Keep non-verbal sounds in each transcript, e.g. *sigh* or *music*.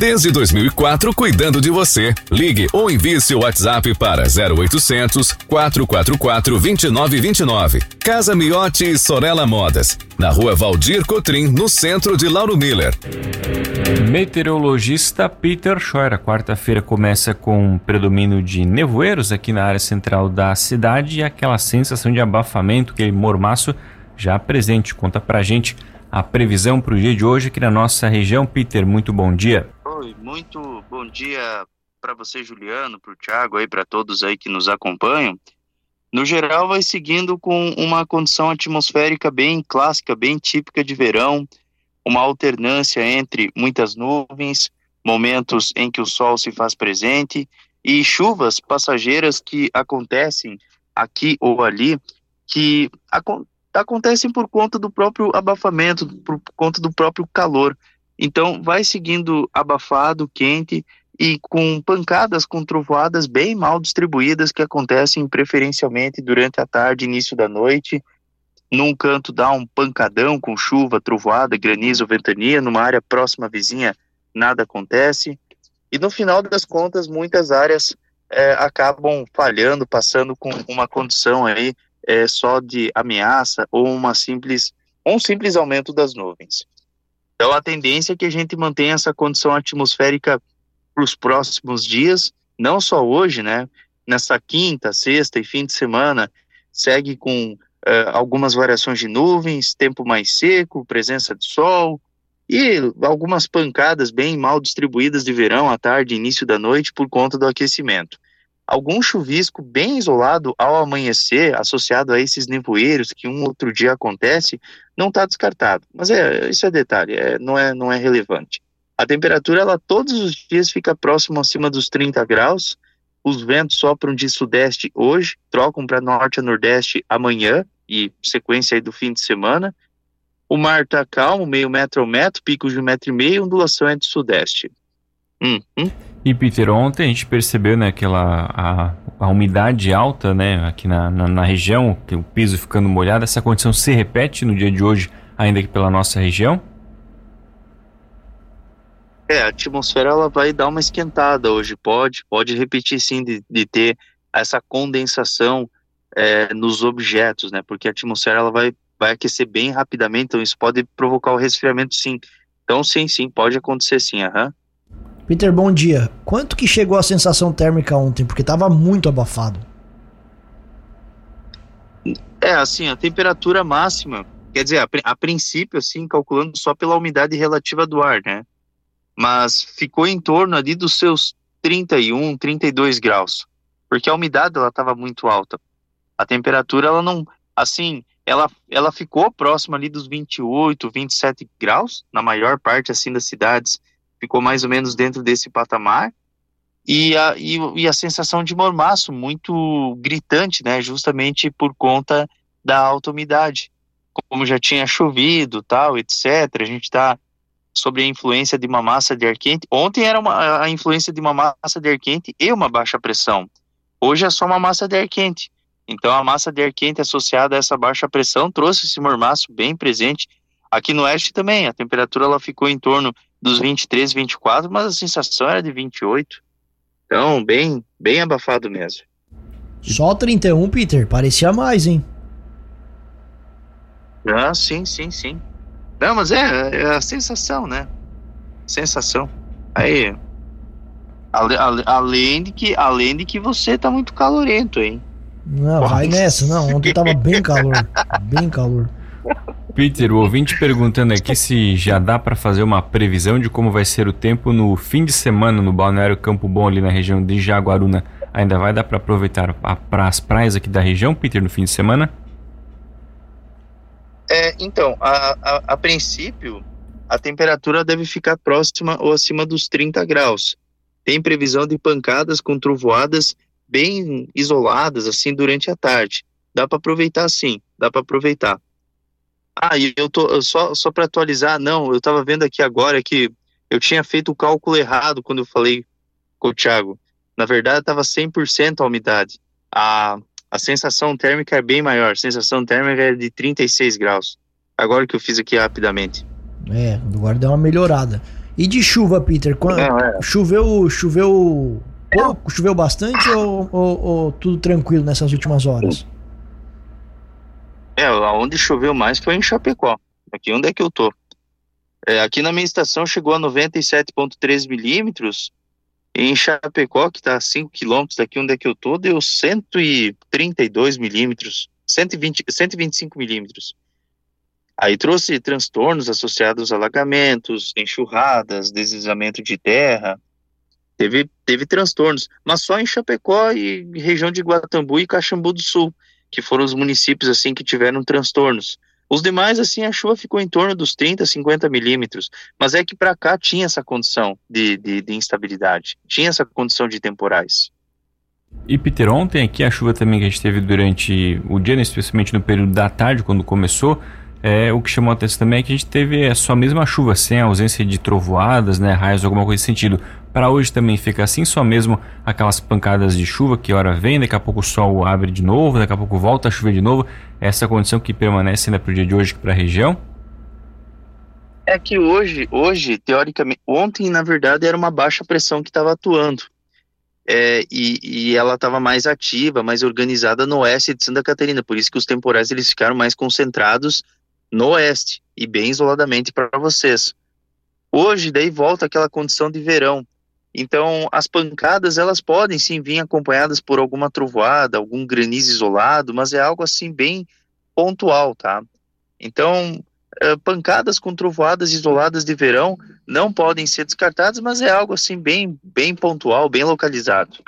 Desde 2004, cuidando de você. Ligue ou envie seu WhatsApp para 0800 444 2929. Casa Miotti e Sorella Modas. Na rua Valdir Cotrim, no centro de Lauro Miller. Meteorologista Peter Scheuer. A quarta-feira começa com predomínio de nevoeiros aqui na área central da cidade e aquela sensação de abafamento, aquele mormaço já presente. Conta pra gente a previsão para o dia de hoje aqui na nossa região. Peter, muito bom dia. Muito bom dia para você, Juliano, para o Thiago, aí, para todos aí que nos acompanham. No geral, vai seguindo com uma condição atmosférica bem clássica, bem típica de verão, uma alternância entre muitas nuvens, momentos em que o sol se faz presente e chuvas passageiras que acontecem aqui ou ali, que acontecem por conta do próprio abafamento, por conta do próprio calor. Então, vai seguindo abafado, quente e com pancadas, com trovoadas bem mal distribuídas que acontecem preferencialmente durante a tarde, início da noite. Num canto dá um pancadão com chuva, trovoada, granizo, ventania. Numa área próxima vizinha, nada acontece. E no final das contas, muitas áreas é, acabam falhando, passando com uma condição aí é, só de ameaça ou uma simples, um simples aumento das nuvens. Então, a tendência é que a gente mantenha essa condição atmosférica para os próximos dias, não só hoje, né? Nessa quinta, sexta e fim de semana, segue com uh, algumas variações de nuvens, tempo mais seco, presença de sol e algumas pancadas bem mal distribuídas de verão à tarde, início da noite, por conta do aquecimento algum chuvisco bem isolado ao amanhecer, associado a esses nevoeiros que um outro dia acontece, não está descartado. Mas é, isso é detalhe, é, não, é, não é relevante. A temperatura, ela todos os dias fica próximo acima dos 30 graus, os ventos sopram de sudeste hoje, trocam para norte a nordeste amanhã, e sequência aí do fim de semana. O mar está calmo, meio metro ao metro, picos de um metro e meio, ondulação é de sudeste. Hum, hum. E Peter, ontem a gente percebeu né, aquela a, a umidade alta né, aqui na, na, na, região, que o piso ficando molhado. Essa condição se repete no dia de hoje, ainda aqui pela nossa região? É, a atmosfera ela vai dar uma esquentada hoje, pode, pode repetir sim de, de ter essa condensação é, nos objetos, né? Porque a atmosfera ela vai, vai aquecer bem rapidamente, então isso pode provocar o resfriamento sim. Então sim, sim, pode acontecer sim, aham. Uhum. Peter, bom dia. Quanto que chegou a sensação térmica ontem? Porque estava muito abafado. É, assim, a temperatura máxima, quer dizer, a, a, princípio, assim, calculando só pela umidade relativa do ar, né? Mas ficou em torno ali dos seus 31, 32 graus, porque a umidade ela estava muito alta. A temperatura ela não, assim, ela, ela ficou próxima ali dos 28, 27 graus na maior parte assim das cidades ficou mais ou menos dentro desse patamar. E a, e, e a sensação de mormaço muito gritante, né, justamente por conta da alta umidade. Como já tinha chovido, tal, etc., a gente está sobre a influência de uma massa de ar quente. Ontem era uma, a influência de uma massa de ar quente e uma baixa pressão. Hoje é só uma massa de ar quente. Então a massa de ar quente associada a essa baixa pressão trouxe esse mormaço bem presente. Aqui no oeste também, a temperatura ela ficou em torno dos 23, 24, mas a sensação era de 28. Então, bem, bem abafado mesmo. Só 31, Peter? Parecia mais, hein? Ah, sim, sim, sim. Não, mas é, é a sensação, né? Sensação. Aí, ale, ale, além de que, além de que você tá muito calorento, hein? Não, vai nessa, não. Ontem tava bem calor, *laughs* bem calor. Peter, o ouvinte perguntando aqui se já dá para fazer uma previsão de como vai ser o tempo no fim de semana no Balneário Campo Bom ali na região de Jaguaruna. Ainda vai dar para aproveitar a, pra, as praias aqui da região, Peter, no fim de semana? É, então, a, a, a princípio, a temperatura deve ficar próxima ou acima dos 30 graus. Tem previsão de pancadas com trovoadas bem isoladas, assim, durante a tarde. Dá para aproveitar sim, dá para aproveitar. Ah, e eu tô só só para atualizar, não, eu estava vendo aqui agora que eu tinha feito o cálculo errado quando eu falei com o Thiago. Na verdade, estava 100% a umidade. A a sensação térmica é bem maior. A sensação térmica é de 36 graus. Agora que eu fiz aqui rapidamente. É, agora deu uma melhorada. E de chuva, Peter? Quando, Não, é. Choveu, choveu pouco, choveu bastante ou, ou, ou, tudo tranquilo nessas últimas horas? É, onde choveu mais foi em Chapecó. Aqui onde é que eu tô. É, aqui na minha estação chegou a 97,3 milímetros. Em Chapecó, que está a 5 quilômetros daqui onde é que eu tô, deu 132 milímetros, 120, 125 milímetros. Aí trouxe transtornos associados a alagamentos, enxurradas, deslizamento de terra. Teve, teve transtornos, mas só em Chapecó e região de Guatambu e Caxambu do Sul, que foram os municípios assim que tiveram transtornos. Os demais, assim, a chuva ficou em torno dos 30, 50 milímetros, mas é que para cá tinha essa condição de, de, de instabilidade, tinha essa condição de temporais. E Peter, ontem aqui a chuva também que a gente teve durante o dia, né, especialmente no período da tarde, quando começou, é, o que chamou a atenção também é que a gente teve só a mesma chuva, sem a ausência de trovoadas, né, raios, alguma coisa nesse sentido. Para hoje também fica assim, só mesmo aquelas pancadas de chuva que hora vem, daqui a pouco o sol abre de novo, daqui a pouco volta a chover de novo. Essa condição que permanece ainda para o dia de hoje para a região? É que hoje, hoje, teoricamente, ontem na verdade era uma baixa pressão que estava atuando. É, e, e, ela estava mais ativa, mais organizada no oeste de Santa Catarina, por isso que os temporais eles ficaram mais concentrados no oeste e bem isoladamente para vocês. Hoje, daí volta aquela condição de verão. Então, as pancadas, elas podem sim vir acompanhadas por alguma trovoada, algum granizo isolado, mas é algo assim bem pontual, tá? Então, eh, pancadas com trovoadas isoladas de verão não podem ser descartadas, mas é algo assim bem, bem pontual, bem localizado.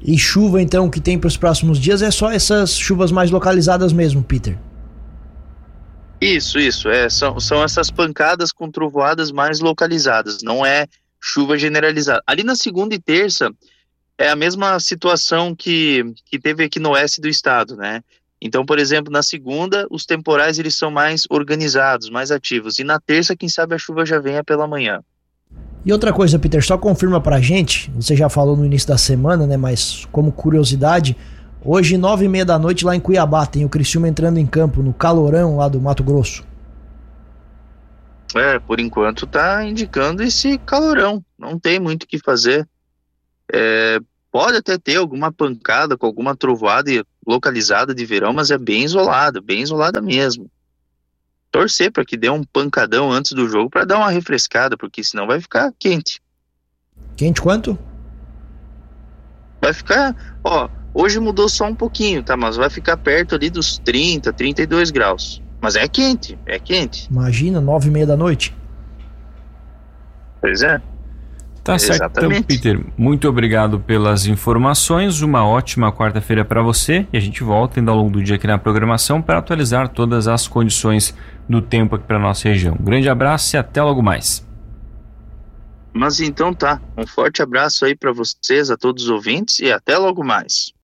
E chuva, então, que tem para os próximos dias é só essas chuvas mais localizadas mesmo, Peter? Isso, isso. É, são, são essas pancadas com trovoadas mais localizadas, não é chuva generalizada. Ali na segunda e terça é a mesma situação que, que teve aqui no oeste do estado, né? Então, por exemplo, na segunda, os temporais eles são mais organizados, mais ativos. E na terça, quem sabe a chuva já venha pela manhã. E outra coisa, Peter, só confirma pra gente, você já falou no início da semana, né? Mas como curiosidade, Hoje, nove e meia da noite, lá em Cuiabá, tem o Criciúma entrando em campo, no calorão lá do Mato Grosso. É, por enquanto tá indicando esse calorão. Não tem muito o que fazer. É, pode até ter alguma pancada com alguma trovoada localizada de verão, mas é bem isolada, bem isolada mesmo. Torcer para que dê um pancadão antes do jogo para dar uma refrescada, porque senão vai ficar quente. Quente quanto? Vai ficar, ó, Hoje mudou só um pouquinho, tá? Mas vai ficar perto ali dos 30, 32 graus. Mas é quente, é quente. Imagina, nove e meia da noite. Pois é. Tá certo, então, Peter. Muito obrigado pelas informações. Uma ótima quarta-feira para você. E a gente volta ainda ao longo do dia aqui na programação para atualizar todas as condições do tempo aqui para nossa região. Um grande abraço e até logo mais. Mas então tá. Um forte abraço aí para vocês, a todos os ouvintes e até logo mais.